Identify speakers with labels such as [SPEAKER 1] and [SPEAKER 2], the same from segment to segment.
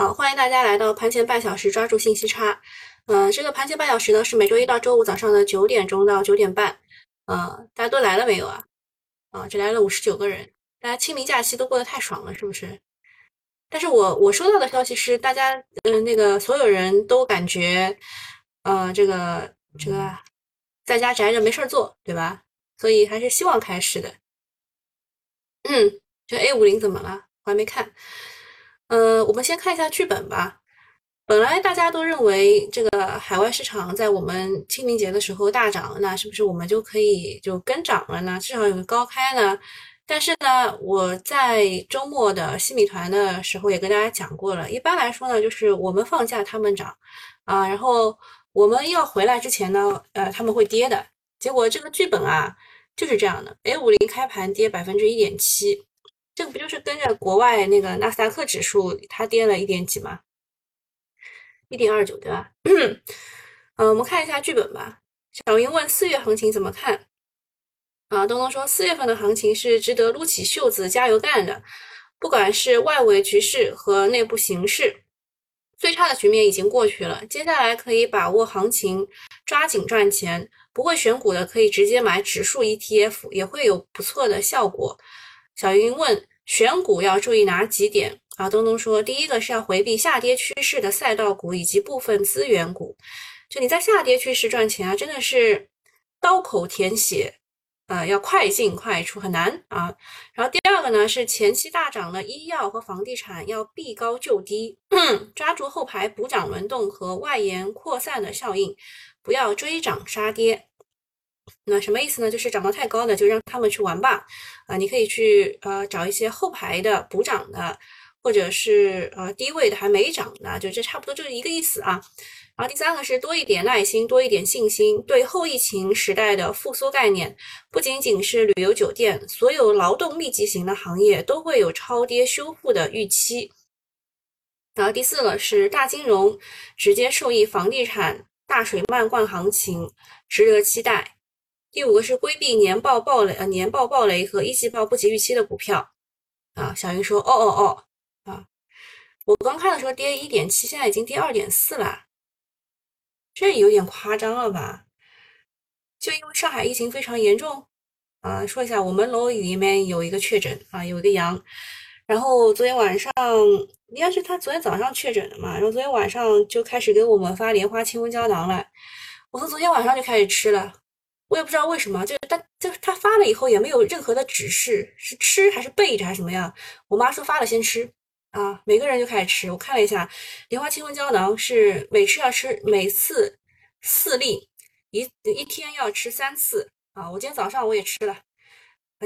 [SPEAKER 1] 好，欢迎大家来到盘前半小时，抓住信息差。嗯，这个盘前半小时呢是每周一到周五早上的九点钟到九点半。嗯，大家都来了没有啊？啊，只来了五十九个人。大家清明假期都过得太爽了，是不是？但是我我收到的消息是，大家嗯那个所有人都感觉，呃，这个这个在家宅着没事儿做，对吧？所以还是希望开始的。嗯，这 A 五零怎么了？我还没看。呃，我们先看一下剧本吧。本来大家都认为这个海外市场在我们清明节的时候大涨，那是不是我们就可以就跟涨了呢？至少有个高开呢？但是呢，我在周末的西米团的时候也跟大家讲过了，一般来说呢，就是我们放假他们涨啊，然后我们要回来之前呢，呃，他们会跌的。结果这个剧本啊就是这样的，A 五零开盘跌百分之一点七。这不就是跟着国外那个纳斯达克指数，它跌了一点几吗？一点二九，对吧？嗯，我们看一下剧本吧。小云问四月行情怎么看？啊，东东说四月份的行情是值得撸起袖子加油干的，不管是外围局势和内部形势，最差的局面已经过去了，接下来可以把握行情，抓紧赚钱。不会选股的可以直接买指数 ETF，也会有不错的效果。小云问选股要注意哪几点啊？东东说，第一个是要回避下跌趋势的赛道股以及部分资源股。就你在下跌趋势赚钱啊，真的是刀口舔血，呃，要快进快出很难啊。然后第二个呢是前期大涨的医药和房地产要避高就低，抓住后排补涨轮动和外延扩散的效应，不要追涨杀跌。那什么意思呢？就是涨得太高的就让他们去玩吧，啊，你可以去呃找一些后排的补涨的，或者是呃低位的还没涨的，就这差不多就是一个意思啊。然后第三个是多一点耐心，多一点信心，对后疫情时代的复苏概念，不仅仅是旅游酒店，所有劳动密集型的行业都会有超跌修复的预期。然后第四个是大金融直接受益房地产大水漫灌行情，值得期待。第五个是规避年报暴雷呃年报暴雷和一季报不及预期的股票。啊，小云说哦哦哦啊，我刚看的时候跌一点七，现在已经跌二点四了，这有点夸张了吧？就因为上海疫情非常严重啊，说一下我们楼里面有一个确诊啊，有一个阳，然后昨天晚上应该是他昨天早上确诊的嘛，然后昨天晚上就开始给我们发莲花清瘟胶囊了，我从昨天晚上就开始吃了。我也不知道为什么，就是他，就是他发了以后也没有任何的指示，是吃还是备着还是什么样？我妈说发了先吃啊，每个人就开始吃。我看了一下，莲花清瘟胶囊是每吃要吃每次四粒，一一天要吃三次啊。我今天早上我也吃了，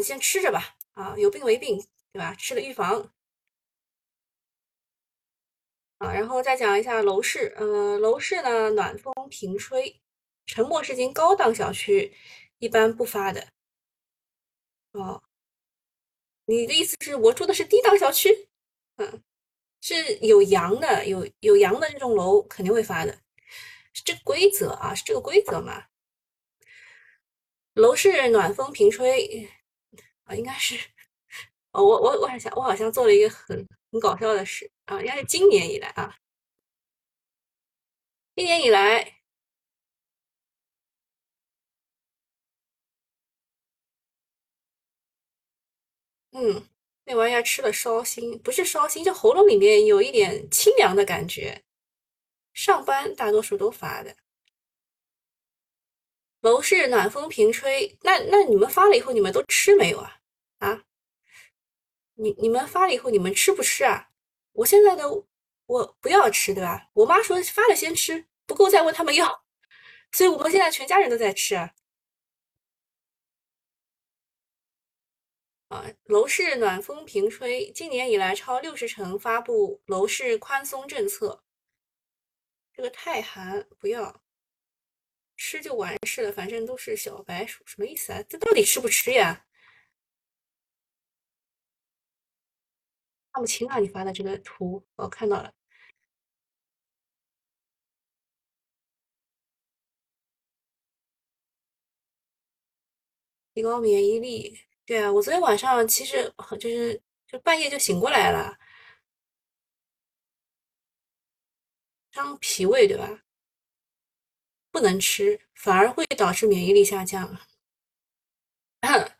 [SPEAKER 1] 先吃着吧啊，有病没病，对吧？吃了预防啊。然后再讲一下楼市，呃，楼市呢暖风频吹。沉默是金高档小区一般不发的哦。你的意思是我住的是低档小区？嗯，是有阳的，有有阳的这种楼肯定会发的，是这规则啊，是这个规则嘛？楼市暖风频吹啊，应该是哦，我我我好像我好像做了一个很很搞笑的事啊，应该是今年以来啊，今年以来。嗯，那玩意儿吃了烧心，不是烧心，就喉咙里面有一点清凉的感觉。上班大多数都发的，楼市暖风频吹。那那你们发了以后，你们都吃没有啊？啊？你你们发了以后，你们吃不吃啊？我现在的我不要吃，对吧？我妈说发了先吃，不够再问他们要，所以我们现在全家人都在吃啊。楼市暖风频吹，今年以来超六十城发布楼市宽松政策。这个太寒不要吃就完事了，反正都是小白鼠，什么意思啊？这到底吃不吃呀？看不清啊，你发的这个图，我看到了，提高免疫力。对啊，我昨天晚上其实就是就半夜就醒过来了。伤脾胃，对吧？不能吃，反而会导致免疫力下降。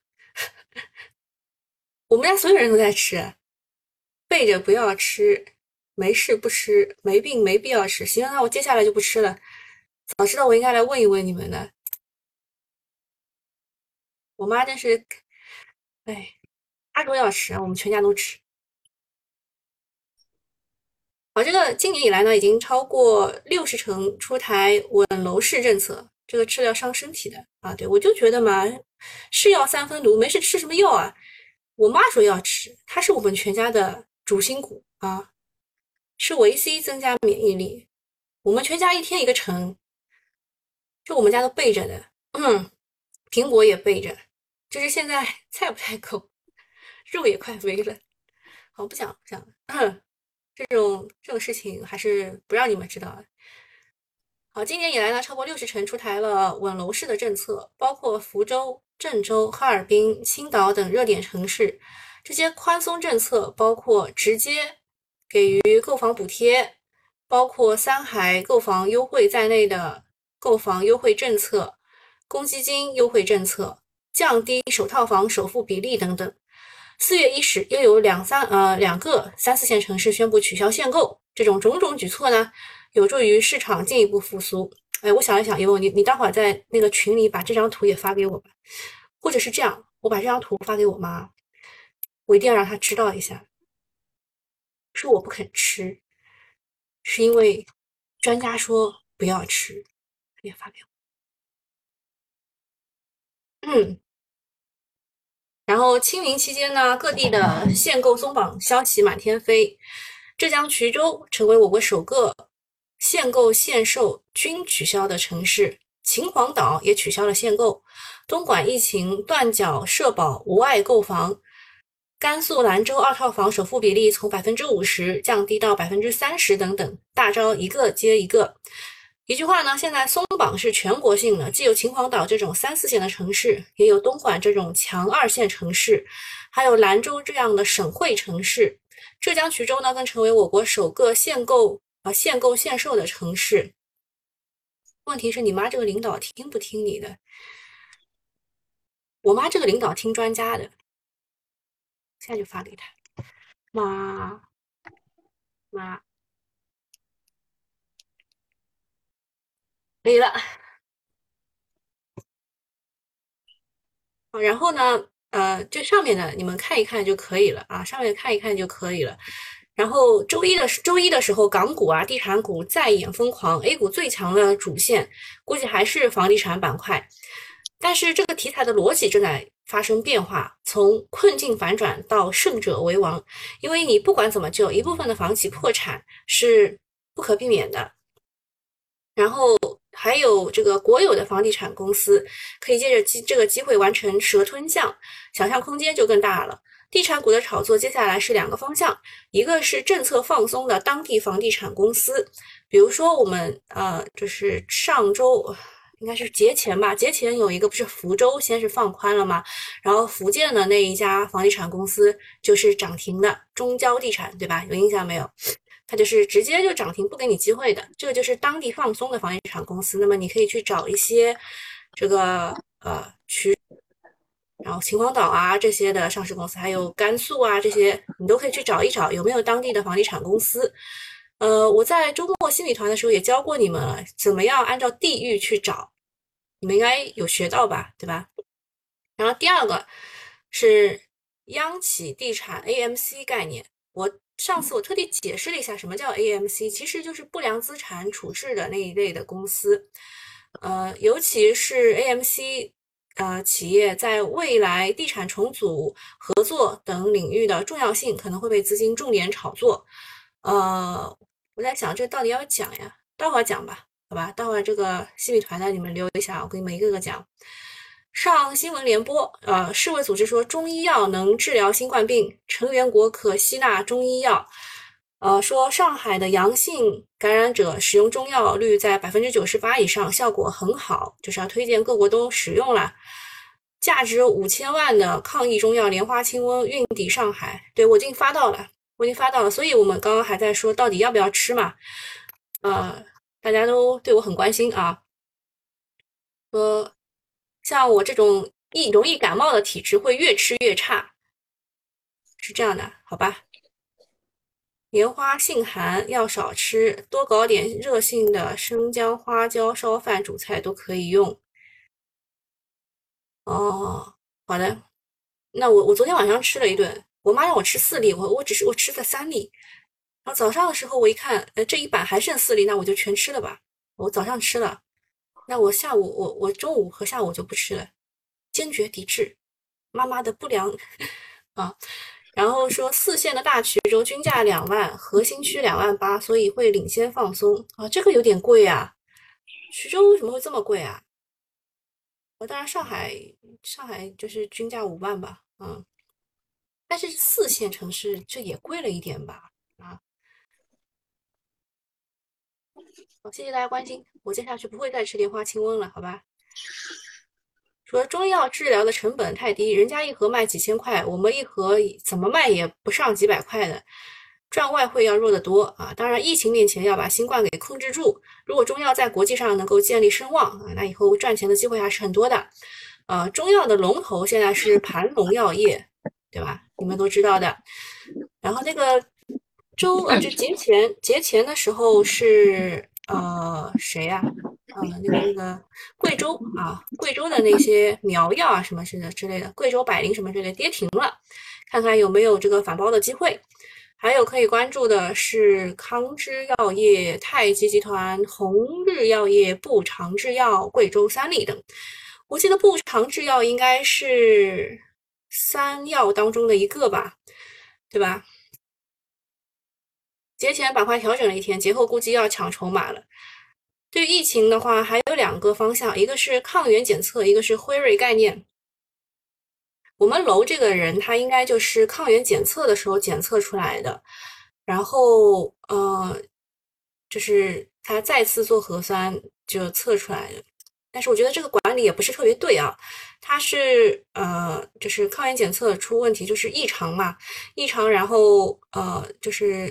[SPEAKER 1] 我们家所有人都在吃，背着不要吃，没事不吃，没病没必要吃。行，那我接下来就不吃了。早知道我应该来问一问你们的。我妈真是，哎，她说要吃，我们全家都吃。好，这个今年以来呢，已经超过六十城出台稳楼市政策，这个吃了要伤身体的啊。对我就觉得嘛，是药三分毒，没事吃什么药啊？我妈说要吃，它是我们全家的主心骨啊，吃维 C 增加免疫力。我们全家一天一个橙，就我们家都备着的，嗯，苹果也备着，就是现在 菜不太够，肉也快没了。好，不讲不讲了。这种这种事情还是不让你们知道。好，今年以来呢，超过六十城出台了稳楼市的政策，包括福州、郑州、哈尔滨、青岛等热点城市。这些宽松政策包括直接给予购房补贴，包括三孩购房优惠在内的购房优惠政策、公积金优惠政策、降低首套房首付比例等等。四月伊始，又有两三呃两个三四线城市宣布取消限购，这种种种举措呢，有助于市场进一步复苏。哎，我想一想，因为你你待会儿在那个群里把这张图也发给我吧，或者是这样，我把这张图发给我妈，我一定要让她知道一下，是我不肯吃，是因为专家说不要吃，也发给我，嗯。然后清明期间呢，各地的限购松绑消息满天飞。浙江衢州成为我国首个限购限售均取消的城市，秦皇岛也取消了限购。东莞疫情断缴社保无碍购房，甘肃兰州二套房首付比例从百分之五十降低到百分之三十等等，大招一个接一个。一句话呢，现在松绑是全国性的，既有秦皇岛这种三四线的城市，也有东莞这种强二线城市，还有兰州这样的省会城市。浙江衢州呢，更成为我国首个限购啊限购限售的城市。问题是你妈这个领导听不听你的？我妈这个领导听专家的，现在就发给他，妈妈。可以了，然后呢，呃，这上面呢，你们看一看就可以了啊，上面看一看就可以了。然后周一的周一的时候，港股啊，地产股再演疯狂，A 股最强的主线估计还是房地产板块。但是这个题材的逻辑正在发生变化，从困境反转到胜者为王，因为你不管怎么救，一部分的房企破产是不可避免的。然后。还有这个国有的房地产公司可以借着机这个机会完成蛇吞象，想象空间就更大了。地产股的炒作接下来是两个方向，一个是政策放松的当地房地产公司，比如说我们呃，就是上周应该是节前吧，节前有一个不是福州先是放宽了吗？然后福建的那一家房地产公司就是涨停的中交地产，对吧？有印象没有？它就是直接就涨停不给你机会的，这个就是当地放松的房地产公司。那么你可以去找一些这个呃区，然后秦皇岛啊这些的上市公司，还有甘肃啊这些，你都可以去找一找有没有当地的房地产公司。呃，我在周末新米团的时候也教过你们了，怎么样按照地域去找，你们应该有学到吧，对吧？然后第二个是央企地产 AMC 概念，我。上次我特地解释了一下什么叫 AMC，其实就是不良资产处置的那一类的公司，呃，尤其是 AMC，呃，企业在未来地产重组、合作等领域的重要性可能会被资金重点炒作。呃，我在想这到底要讲呀？待会儿讲吧，好吧？待会儿这个新米团的你们留一下，我给你们一个个讲。上新闻联播，呃，世卫组织说中医药能治疗新冠病，成员国可吸纳中医药。呃，说上海的阳性感染者使用中药率在百分之九十八以上，效果很好，就是要推荐各国都使用了。价值五千万的抗疫中药莲花清瘟运抵上海，对我已经发到了，我已经发到了，所以我们刚刚还在说到底要不要吃嘛？呃，大家都对我很关心啊，说像我这种易容易感冒的体质会越吃越差，是这样的，好吧？莲花性寒，要少吃，多搞点热性的生姜、花椒烧饭、煮菜都可以用。哦，好的，那我我昨天晚上吃了一顿，我妈让我吃四粒，我我只是我吃了三粒。然后早上的时候我一看，呃，这一板还剩四粒，那我就全吃了吧。我早上吃了，那我下午我我中午和下午就不吃了，坚决抵制妈妈的不良啊。然后说四线的大衢州均价两万，核心区两万八，所以会领先放松啊。这个有点贵啊，衢州为什么会这么贵啊？呃，当然上海上海就是均价五万吧，嗯，但是四线城市这也贵了一点吧？啊，好，谢谢大家关心，我接下去不会再吃莲花清瘟了，好吧？说中药治疗的成本太低，人家一盒卖几千块，我们一盒怎么卖也不上几百块的，赚外汇要弱得多啊！当然，疫情面前要把新冠给控制住。如果中药在国际上能够建立声望啊，那以后赚钱的机会还是很多的。呃，中药的龙头现在是盘龙药业，对吧？你们都知道的。然后那个周呃，就节前节前的时候是呃谁呀？啊，那个那个贵州啊，贵州的那些苗药啊，什么之的之类的，贵州百灵什么之类跌停了，看看有没有这个反包的机会。还有可以关注的是康芝药业、太极集团、红日药业、步长制药、贵州三利等。我记得步长制药应该是三药当中的一个吧，对吧？节前板块调整了一天，节后估计要抢筹码了。对于疫情的话，还有两个方向，一个是抗原检测，一个是辉瑞概念。我们楼这个人，他应该就是抗原检测的时候检测出来的，然后呃，就是他再次做核酸就测出来的。但是我觉得这个管理也不是特别对啊，他是呃，就是抗原检测出问题，就是异常嘛，异常，然后呃，就是。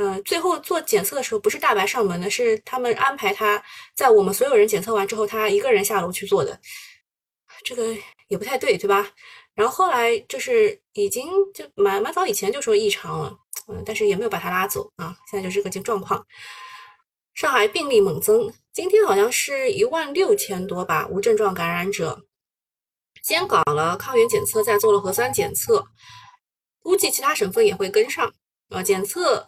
[SPEAKER 1] 嗯，最后做检测的时候不是大白上门的，是他们安排他在我们所有人检测完之后，他一个人下楼去做的，这个也不太对，对吧？然后后来就是已经就蛮蛮早以前就说异常了，嗯，但是也没有把他拉走啊。现在就是个状况。上海病例猛增，今天好像是一万六千多吧，无症状感染者。先搞了抗原检测，再做了核酸检测，估计其他省份也会跟上啊，检测。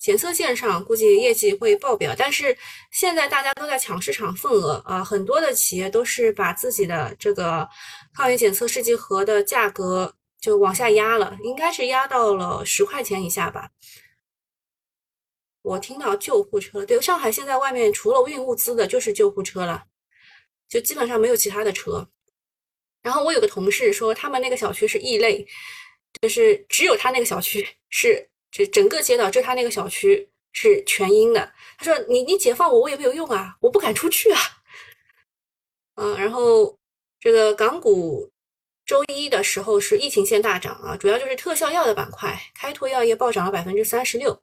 [SPEAKER 1] 检测线上估计业绩会爆表，但是现在大家都在抢市场份额啊，很多的企业都是把自己的这个抗原检测试剂盒的价格就往下压了，应该是压到了十块钱以下吧。我听到救护车，对，上海现在外面除了运物资的就是救护车了，就基本上没有其他的车。然后我有个同事说，他们那个小区是异类，就是只有他那个小区是。这整个街道，就他那个小区是全阴的。他说：“你你解放我，我也没有用啊，我不敢出去啊。”嗯，然后这个港股周一的时候是疫情线大涨啊，主要就是特效药的板块，开拓药业暴涨了百分之三十六。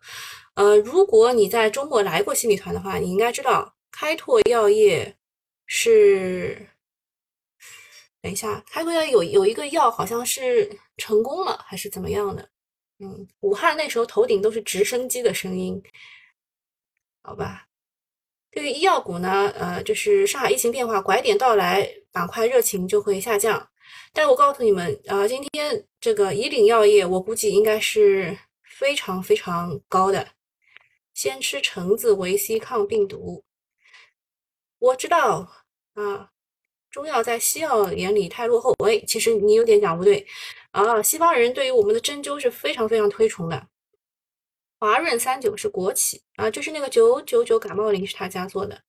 [SPEAKER 1] 呃，如果你在中国来过新米团的话，你应该知道开拓药业是，等一下，开拓药有有一个药好像是成功了还是怎么样的？嗯，武汉那时候头顶都是直升机的声音，好吧。对于医药股呢，呃，就是上海疫情变化拐点到来，板块热情就会下降。但我告诉你们，啊，今天这个以岭药业，我估计应该是非常非常高的。先吃橙子维 C 抗病毒，我知道啊，中药在西药眼里太落后。喂，其实你有点讲不对。啊，西方人对于我们的针灸是非常非常推崇的。华润三九是国企啊，就是那个九九九感冒灵是他家做的。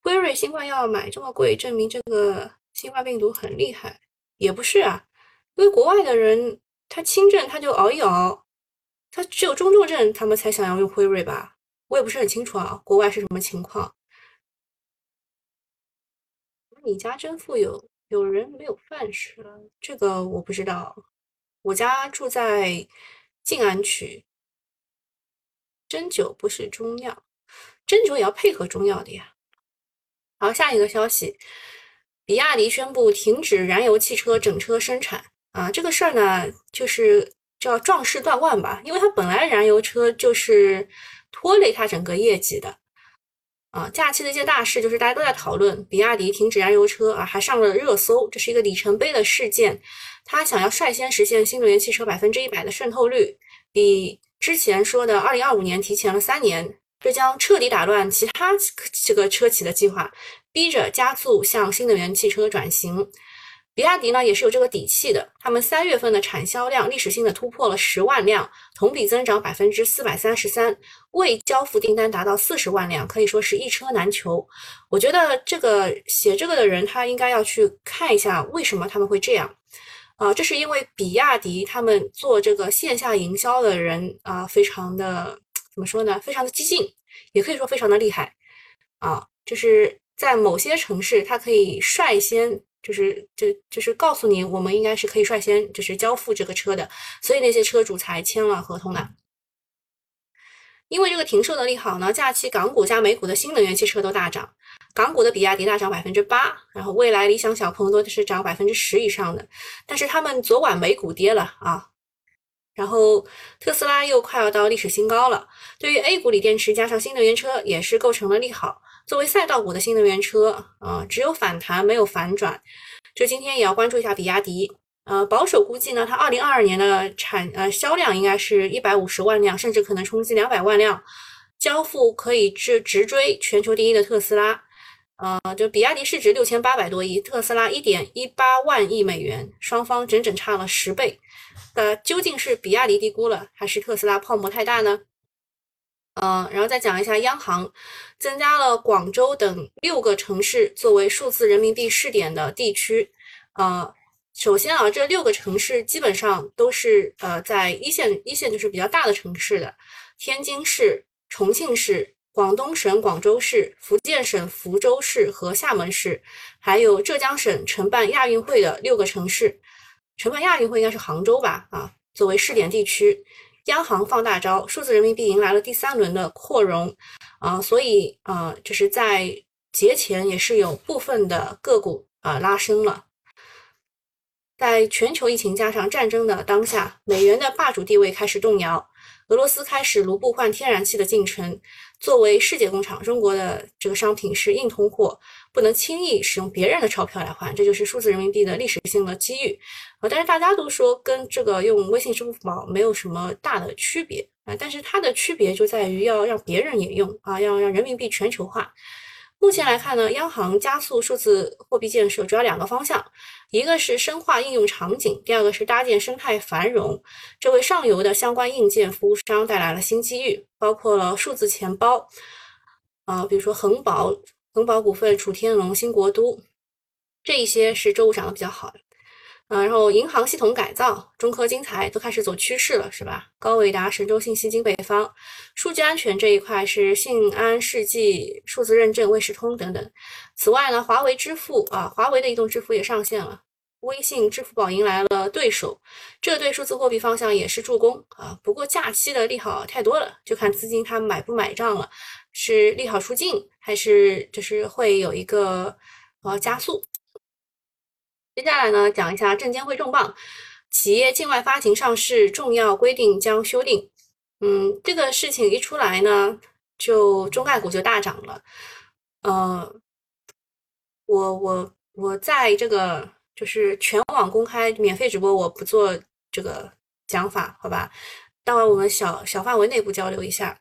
[SPEAKER 1] 辉瑞新冠药买这么贵，证明这个新冠病毒很厉害，也不是啊，因为国外的人他轻症他就熬一熬，他只有中重症他们才想要用辉瑞吧？我也不是很清楚啊，国外是什么情况？你家真富有。有人没有饭吃，这个我不知道。我家住在静安区，针灸不是中药。针灸也要配合中药的呀。好，下一个消息，比亚迪宣布停止燃油汽车整车生产啊，这个事儿呢，就是叫壮士断腕吧，因为它本来燃油车就是拖累它整个业绩的。啊，假期的一件大事就是大家都在讨论比亚迪停止燃油车啊，还上了热搜，这是一个里程碑的事件。他想要率先实现新能源汽车百分之一百的渗透率，比之前说的二零二五年提前了三年，这将彻底打乱其他这个车企的计划，逼着加速向新能源汽车转型。比亚迪呢也是有这个底气的，他们三月份的产销量历史性的突破了十万辆，同比增长百分之四百三十三，未交付订单达到四十万辆，可以说是一车难求。我觉得这个写这个的人他应该要去看一下为什么他们会这样，啊，这是因为比亚迪他们做这个线下营销的人啊，非常的怎么说呢？非常的激进，也可以说非常的厉害，啊，就是在某些城市他可以率先。就是就就是告诉你，我们应该是可以率先就是交付这个车的，所以那些车主才签了合同的。因为这个停售的利好呢，假期港股加美股的新能源汽车都大涨，港股的比亚迪大涨百分之八，然后蔚来、理想、小鹏都是涨百分之十以上的。但是他们昨晚美股跌了啊，然后特斯拉又快要到历史新高了。对于 A 股锂电池加上新能源车也是构成了利好。作为赛道股的新能源车，啊，只有反弹没有反转。就今天也要关注一下比亚迪，呃，保守估计呢，它二零二二年的产呃销量应该是一百五十万辆，甚至可能冲击两百万辆，交付可以直直追全球第一的特斯拉。呃，就比亚迪市值六千八百多亿，特斯拉一点一八万亿美元，双方整整差了十倍。呃，究竟是比亚迪低估了，还是特斯拉泡沫太大呢？嗯，然后再讲一下，央行增加了广州等六个城市作为数字人民币试点的地区。呃，首先啊，这六个城市基本上都是呃在一线，一线就是比较大的城市的，天津市、重庆市、广东省广州市、福建省福州市和厦门市，还有浙江省承办亚运会的六个城市，承办亚运会应该是杭州吧？啊，作为试点地区。央行放大招，数字人民币迎来了第三轮的扩容，啊，所以啊，就是在节前也是有部分的个股啊拉升了。在全球疫情加上战争的当下，美元的霸主地位开始动摇。俄罗斯开始卢布换天然气的进程。作为世界工厂，中国的这个商品是硬通货，不能轻易使用别人的钞票来换，这就是数字人民币的历史性的机遇。啊，但是大家都说跟这个用微信、支付宝没有什么大的区别啊，但是它的区别就在于要让别人也用啊，要让人民币全球化。目前来看呢，央行加速数字货币建设主要两个方向，一个是深化应用场景，第二个是搭建生态繁荣。这为上游的相关硬件服务商带来了新机遇，包括了数字钱包，啊，比如说恒宝、恒宝股份、楚天龙、新国都，这一些是周五涨得比较好的。嗯，然后银行系统改造、中科精材都开始走趋势了，是吧？高伟达、神州信息、金北方，数据安全这一块是信安、世纪、数字认证、卫士通等等。此外呢，华为支付啊，华为的移动支付也上线了，微信、支付宝迎来了对手，这对数字货币方向也是助攻啊。不过假期的利好太多了，就看资金它买不买账了，是利好出尽，还是就是会有一个呃加速。接下来呢，讲一下证监会重磅，企业境外发行上市重要规定将修订。嗯，这个事情一出来呢，就中概股就大涨了。呃，我我我在这个就是全网公开免费直播，我不做这个讲法，好吧？待会我们小小范围内部交流一下。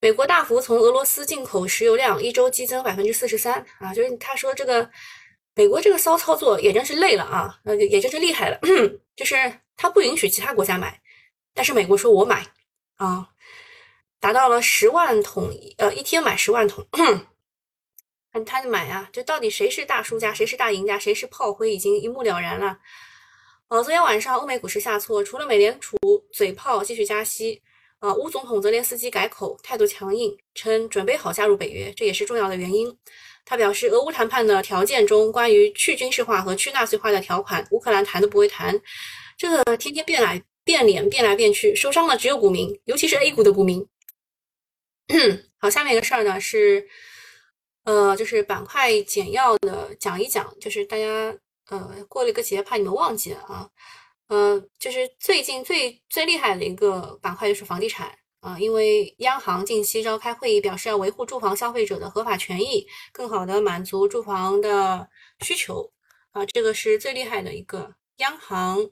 [SPEAKER 1] 美国大幅从俄罗斯进口石油量一周激增百分之四十三啊，就是他说这个。美国这个骚操作也真是累了啊，呃，也真是厉害了，就是他不允许其他国家买，但是美国说我买啊，达到了十万桶，呃，一天买十万桶，看他就买啊，就到底谁是大输家，谁是大赢家，谁是炮灰，已经一目了然了。呃，昨天晚上欧美股市下挫，除了美联储嘴炮继续加息，啊，乌总统泽连斯基改口，态度强硬，称准备好加入北约，这也是重要的原因。他表示，俄乌谈判的条件中，关于去军事化和去纳粹化的条款，乌克兰谈都不会谈。这个天天变来变脸，变来变去，受伤的只有股民，尤其是 A 股的股民。好，下面一个事儿呢是，呃，就是板块简要的讲一讲，就是大家呃过了一个节，怕你们忘记了啊，呃，就是最近最最厉害的一个板块就是房地产啊，因为央行近期召开会议，表示要维护住房消费者的合法权益，更好的满足住房的需求啊，这个是最厉害的一个央行。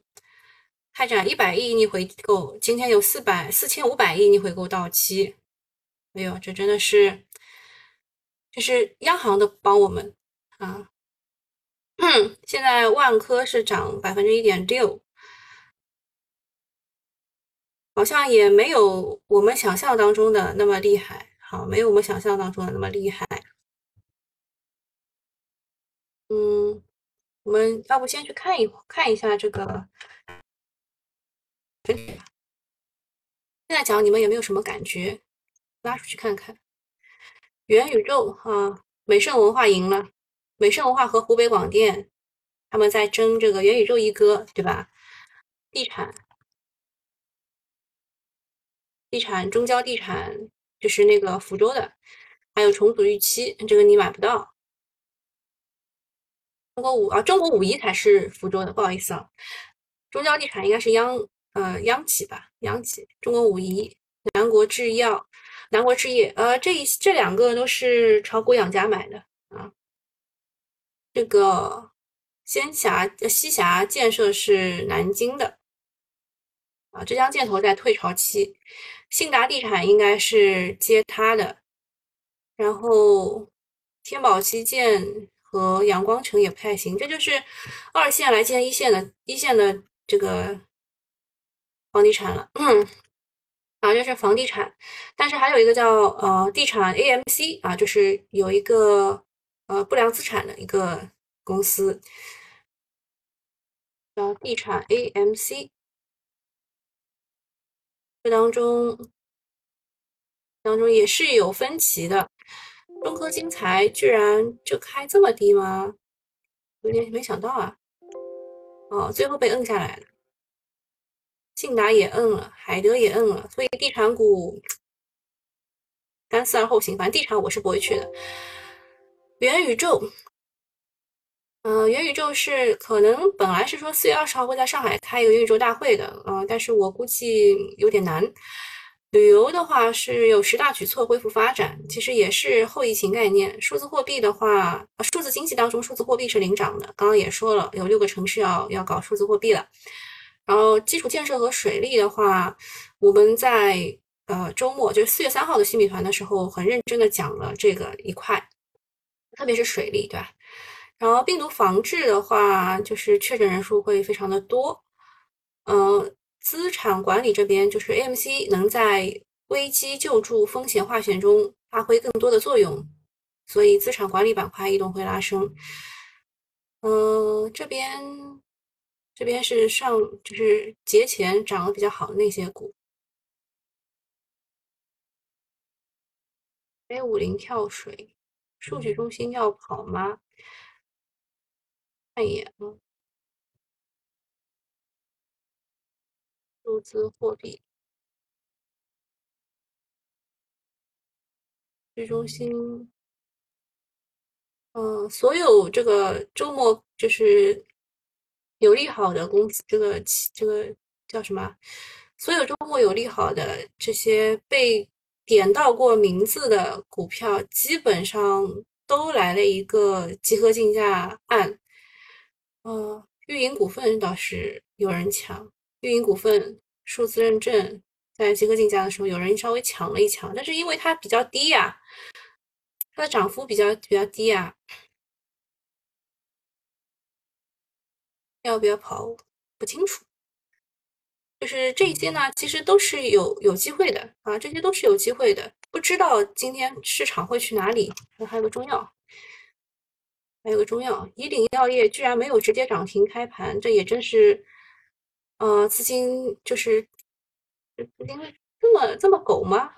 [SPEAKER 1] 开展一百亿逆回购，今天有四百四千五百亿逆回购到期，哎呦，这真的是，这是央行的帮我们啊。现在万科是涨百分之一点六，好像也没有我们想象当中的那么厉害，好，没有我们想象当中的那么厉害。嗯，我们要不先去看一看一下这个。整体吧。现在讲你们有没有什么感觉？拉出去看看。元宇宙哈，美盛文化赢了。美盛文化和湖北广电他们在争这个元宇宙一哥，对吧？地产，地产中交地产就是那个福州的，还有重组预期，这个你买不到。中国五啊，中国五一才是福州的，不好意思啊。中交地产应该是央。呃，央企吧，央企，中国五一、南国制药、南国置业，呃，这一这两个都是炒股养家买的啊。这个仙霞呃、西霞建设是南京的啊，浙江建投在退潮期，信达地产应该是接它的，然后天宝基建和阳光城也不太行，这就是二线来建一线的，一线的这个。房地产了，啊，这是房地产，但是还有一个叫呃地产 AMC 啊，就是有一个呃不良资产的一个公司，叫地产 AMC，这当中当中也是有分歧的，中科金材居然就开这么低吗？有点没想到啊，哦，最后被摁下来了。信达也摁了，海德也摁了，所以地产股三思而后行。反正地产我是不会去的。元宇宙，嗯，元宇宙是可能本来是说四月二十号会在上海开一个元宇宙大会的，嗯，但是我估计有点难。旅游的话是有十大举措恢复发展，其实也是后疫情概念。数字货币的话，数字经济当中数字货币是领涨的。刚刚也说了，有六个城市要要搞数字货币了。然后基础建设和水利的话，我们在呃周末，就是四月三号的新米团的时候，很认真的讲了这个一块，特别是水利，对吧？然后病毒防治的话，就是确诊人数会非常的多。嗯，资产管理这边就是 AMC 能在危机救助、风险化险中发挥更多的作用，所以资产管理板块异动会拉升。嗯，这边。这边是上，就是节前涨得比较好的那些股。A 五零跳水，数据中心要跑吗？看一眼啊，数字货币，数据中心，嗯，所有这个周末就是。有利好的公司，这个这个叫什么？所有周末有利好的这些被点到过名字的股票，基本上都来了一个集合竞价案。呃，运营股份倒是有人抢，运营股份数字认证在集合竞价的时候，有人稍微抢了一抢，但是因为它比较低呀，它的涨幅比较比较低呀。要不要跑？不清楚。就是这些呢，其实都是有有机会的啊，这些都是有机会的。不知道今天市场会去哪里？还有个中药，还有个中药，以岭药业居然没有直接涨停开盘，这也真是，呃，资金就是资金这么这么狗吗？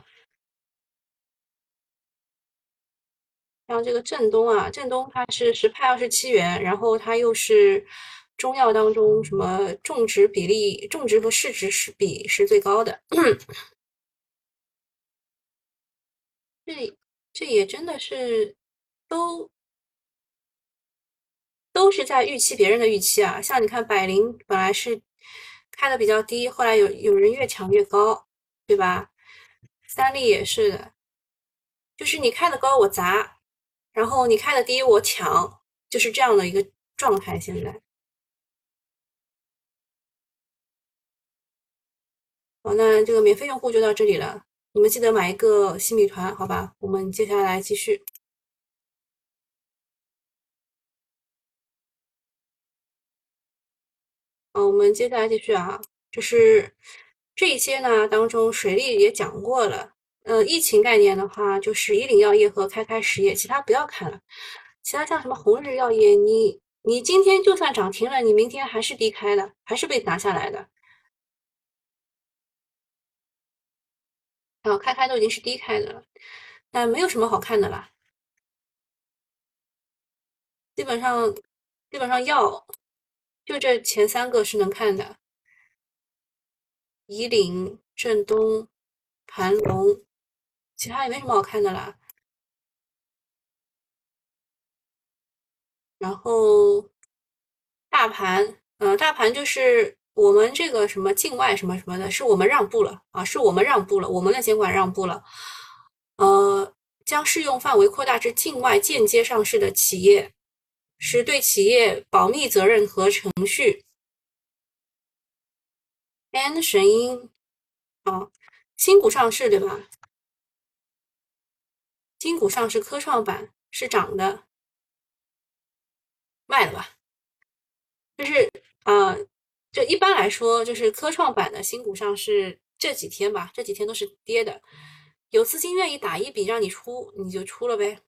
[SPEAKER 1] 像这个振东啊，振东它是十派二十七元，然后它又是。中药当中，什么种植比例、种植和市值是比是最高的。这这也真的是都都是在预期别人的预期啊。像你看，百灵本来是开的比较低，后来有有人越抢越高，对吧？三利也是的，就是你开的高我砸，然后你开的低我抢，就是这样的一个状态。现在，好，那这个免费用户就到这里了。你们记得买一个新米团，好吧？我们接下来继续。好，我们接下来继续啊，就是这些呢当中，水利也讲过了。呃，疫情概念的话，就是以岭药业和开开实业，其他不要看了。其他像什么红日药业，你你今天就算涨停了，你明天还是低开的，还是被拿下来的。哦，开开都已经是低开的了，那没有什么好看的啦。基本上，基本上药就这前三个是能看的，以岭、正东、盘龙，其他也没什么好看的啦。然后大盘，嗯，大盘就是。我们这个什么境外什么什么的，是我们让步了啊，是我们让步了，我们的监管让步了，呃，将适用范围扩大至境外间接上市的企业，是对企业保密责任和程序。And 神鹰，啊，新股上市对吧？新股上市科创板是涨的，卖了吧？就是啊。就一般来说，就是科创板的新股上市这几天吧，这几天都是跌的。有资金愿意打一笔让你出，你就出了呗。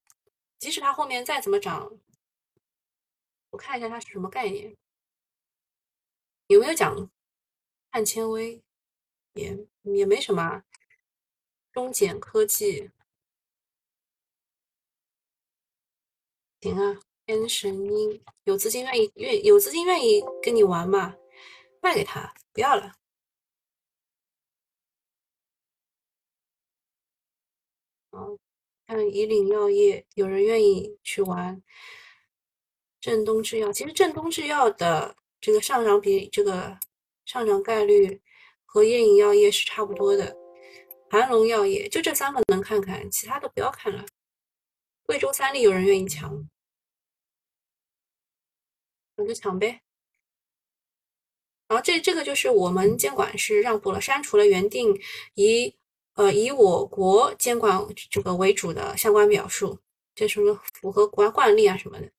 [SPEAKER 1] 即使它后面再怎么涨，我看一下它是什么概念，有没有讲碳纤维？也也没什么。中简科技，行啊。天神鹰，有资金愿意愿有资金愿意跟你玩嘛？卖给他，不要了。嗯，看以岭药业，有人愿意去玩。正东制药，其实正东制药的这个上涨比这个上涨概率和燕影药业是差不多的。盘龙药业就这三个能看看，其他的不要看了。贵州三利有人愿意抢，那就抢呗。然后这这个就是我们监管是让步了，删除了原定以呃以我国监管这个为主的相关表述，这什么符合国家惯例啊什么的。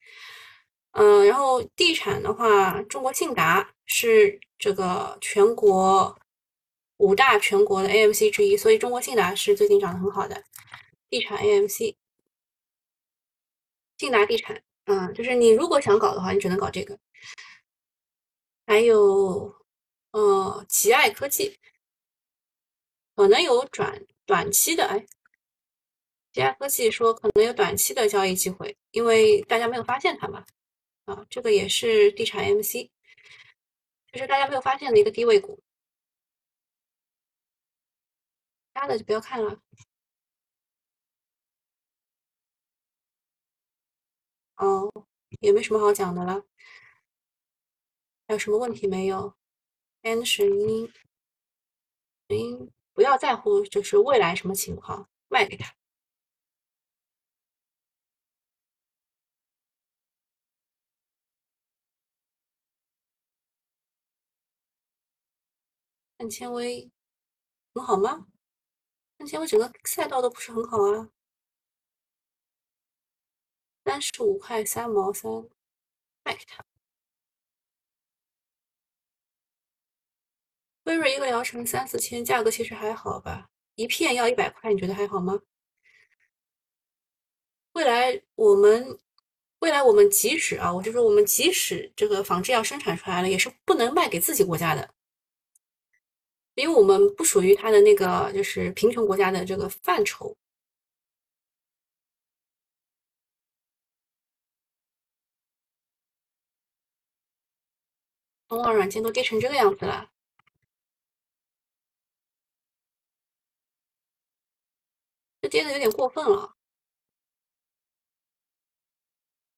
[SPEAKER 1] 嗯，然后地产的话，中国信达是这个全国五大全国的 AMC 之一，所以中国信达是最近涨得很好的地产 AMC。信达地产，嗯，就是你如果想搞的话，你只能搞这个。还有，呃，奇爱科技可能有转短期的，哎，奇爱科技说可能有短期的交易机会，因为大家没有发现它嘛，啊，这个也是地产 MC，就是大家没有发现的一个低位股，其他的就不要看了，哦，也没什么好讲的了。还有什么问题没有？N 神鹰，神鹰不要在乎，就是未来什么情况，卖给他。碳纤维很好吗？碳纤维整个赛道都不是很好啊。三十五块三毛三，卖给他。辉瑞一个疗程三四千，价格其实还好吧？一片要一百块，你觉得还好吗？未来我们，未来我们即使啊，我就说我们即使这个仿制药生产出来了，也是不能卖给自己国家的，因为我们不属于它的那个就是贫穷国家的这个范畴。通网软件都跌成这个样子了。这跌的有点过分了。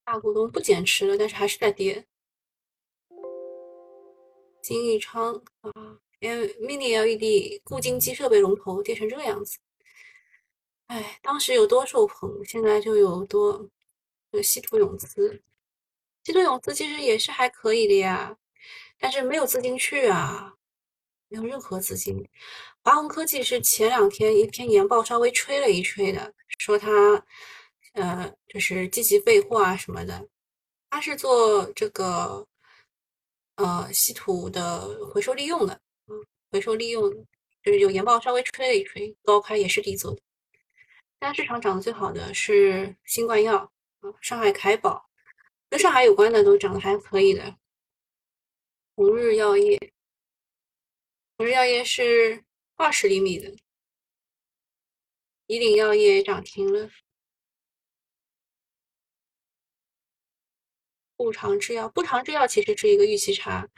[SPEAKER 1] 大股东不减持了，但是还是在跌。金益昌啊因为，mini LED 固晶机设备龙头跌成这个样子，哎，当时有多受捧，现在就有多。稀土永磁，稀土永磁其实也是还可以的呀，但是没有资金去啊，没有任何资金。华虹科技是前两天一篇研报稍微吹了一吹的，说它呃就是积极备货啊什么的，它是做这个呃稀土的回收利用的，回收利用就是有研报稍微吹了一吹，高开也是低走的。现在市场涨得最好的是新冠药啊。上海凯宝跟上海有关的都涨得还可以的。红日药业，红日药业是二十厘米的。以岭药业涨停了。步长制药，步长制药其实是一个预期差，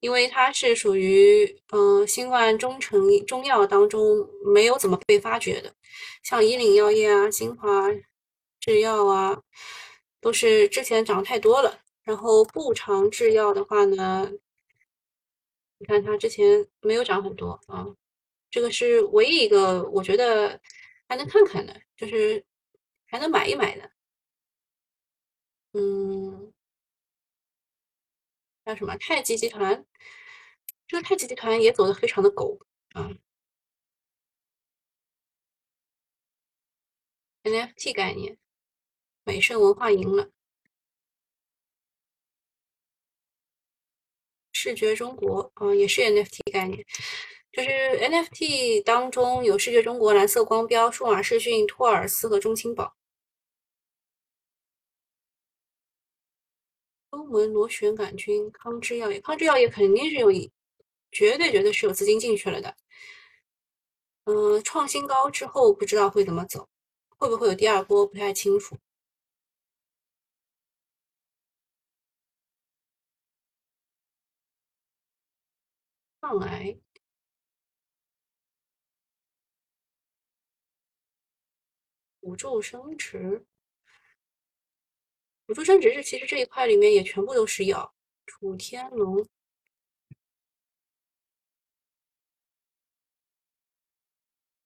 [SPEAKER 1] 因为它是属于嗯新冠中成中药当中没有怎么被发掘的，像以岭药业啊、新华。制药啊，都是之前涨太多了。然后步长制药的话呢，你看它之前没有涨很多啊，这个是唯一一个我觉得还能看看的，就是还能买一买的。嗯，叫什么太极集团？这个太极集团也走的非常的狗啊，NFT 概念。美盛文化赢了，视觉中国啊，也是 NFT 概念，就是 NFT 当中有视觉中国、蓝色光标、数码视讯、托尔斯和中青宝。文螺旋杆菌、康芝药业，康芝药业肯定是有，绝对绝对是有资金进去了的。嗯，创新高之后不知道会怎么走，会不会有第二波不太清楚。抗癌辅助生殖，辅助生殖是其实这一块里面也全部都是药。楚天龙，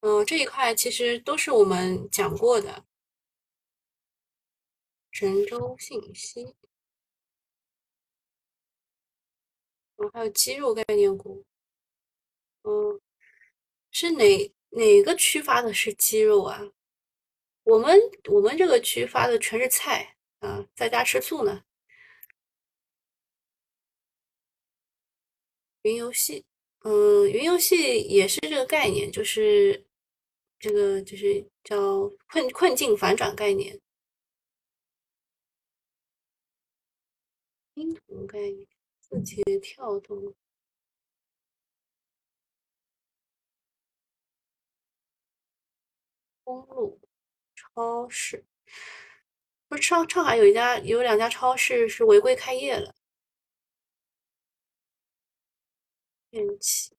[SPEAKER 1] 嗯，这一块其实都是我们讲过的。神州信息。还有肌肉概念股，嗯，是哪哪个区发的是肌肉啊？我们我们这个区发的全是菜啊，在家吃素呢。云游戏，嗯，云游戏也是这个概念，就是这个就是叫困困境反转概念，婴童概念。字节跳动，公路超市，不是上上海有一家有两家超市是违规开业了。电器、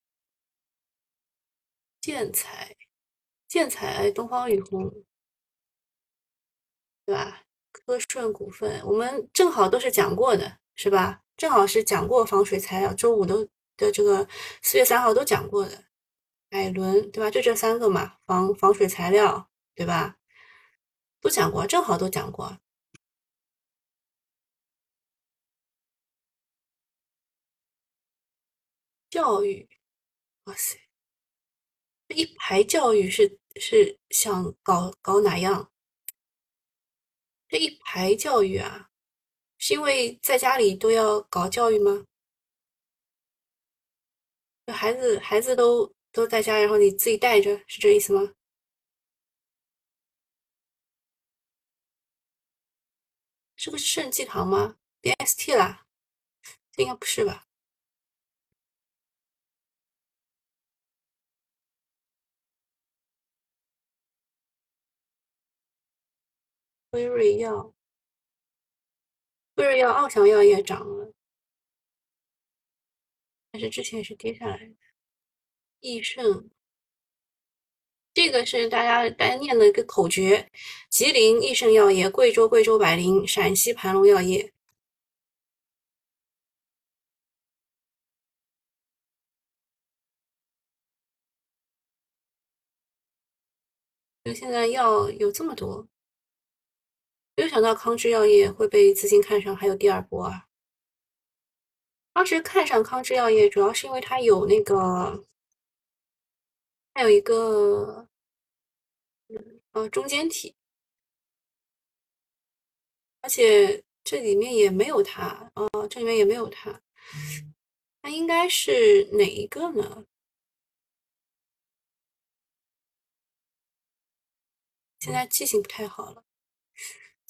[SPEAKER 1] 建材、建材，东方雨虹，对吧？科顺股份，我们正好都是讲过的，是吧？正好是讲过防水材料，周五都的这个四月三号都讲过的，海伦对吧？就这三个嘛，防防水材料对吧？都讲过，正好都讲过。教育，哇塞，这一排教育是是想搞搞哪样？这一排教育啊！是因为在家里都要搞教育吗？孩子孩子都都在家，然后你自己带着，是这意思吗？这个是圣济堂吗？BST 啦，这应该不是吧？辉瑞药。辉瑞药、奥翔药业涨了，但是之前是跌下来的。益盛，这个是大家大家念的一个口诀：吉林益盛药业、贵州贵州百灵、陕西盘龙药业。就现在药有这么多，没有想到康芝药业会被资金看上，还有第二波啊！当时看上康芝药业，主要是因为它有那个，还有一个，呃，中间体，而且这里面也没有它，啊，这里面也没有它，那应该是哪一个呢？现在记性不太好了，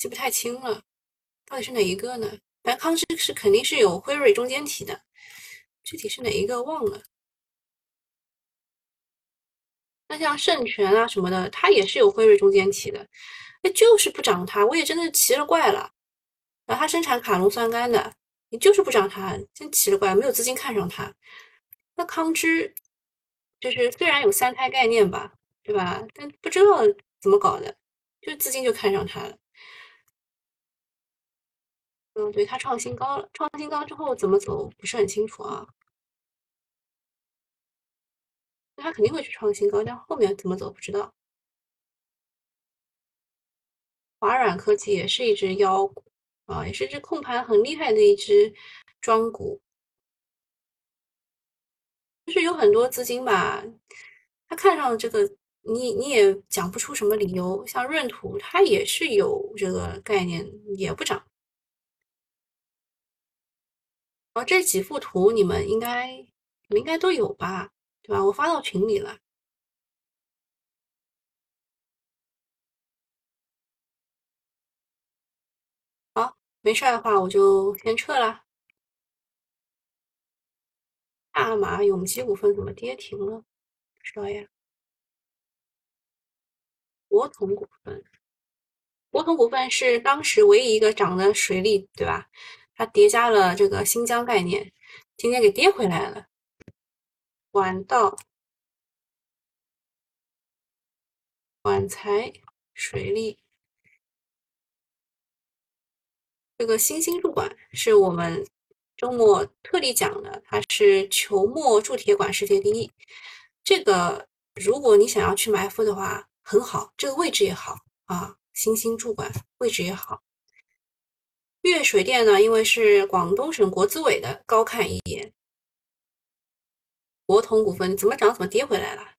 [SPEAKER 1] 记不太清了，到底是哪一个呢？反正康芝是肯定是有辉瑞中间体的，具体是哪一个忘了。那像圣泉啊什么的，它也是有辉瑞中间体的，那就是不涨它，我也真的奇了怪了。然后它生产卡龙酸苷的，你就是不涨它，真奇了怪，没有资金看上它。那康芝就是虽然有三胎概念吧，对吧？但不知道。怎么搞的？就资金就看上它了。嗯，对，它创新高了，创新高之后怎么走不是很清楚啊。它肯定会去创新高，但后面怎么走不知道。华软科技也是一只妖股啊，也是一只控盘很厉害的一只庄股，就是有很多资金吧，他看上这个。你你也讲不出什么理由，像闰土它也是有这个概念，也不涨。哦，这几幅图你们应该你们应该都有吧，对吧？我发到群里了。好，没事的话我就先撤了。大马永基股份怎么跌停了？不知道呀。国统股份，国统股份是当时唯一一个涨的水利，对吧？它叠加了这个新疆概念，今天给跌回来了。管道、管材、水利，这个新兴铸管是我们周末特地讲的，它是球墨铸铁管世界第一。这个如果你想要去埋伏的话，很好，这个位置也好啊，新兴主管位置也好。粤水电呢，因为是广东省国资委的，高看一眼。国统股份怎么涨怎么跌回来了。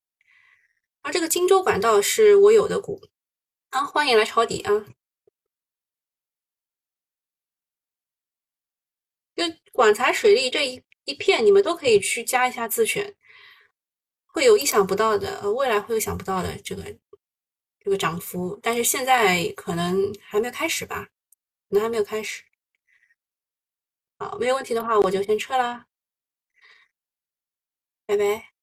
[SPEAKER 1] 而这个荆州管道是我有的股啊，欢迎来抄底啊。就管材水利这一一片，你们都可以去加一下自选，会有意想不到的，呃，未来会有想不到的这个。这个涨幅，但是现在可能还没有开始吧，还没有开始。好，没有问题的话，我就先撤啦，拜拜。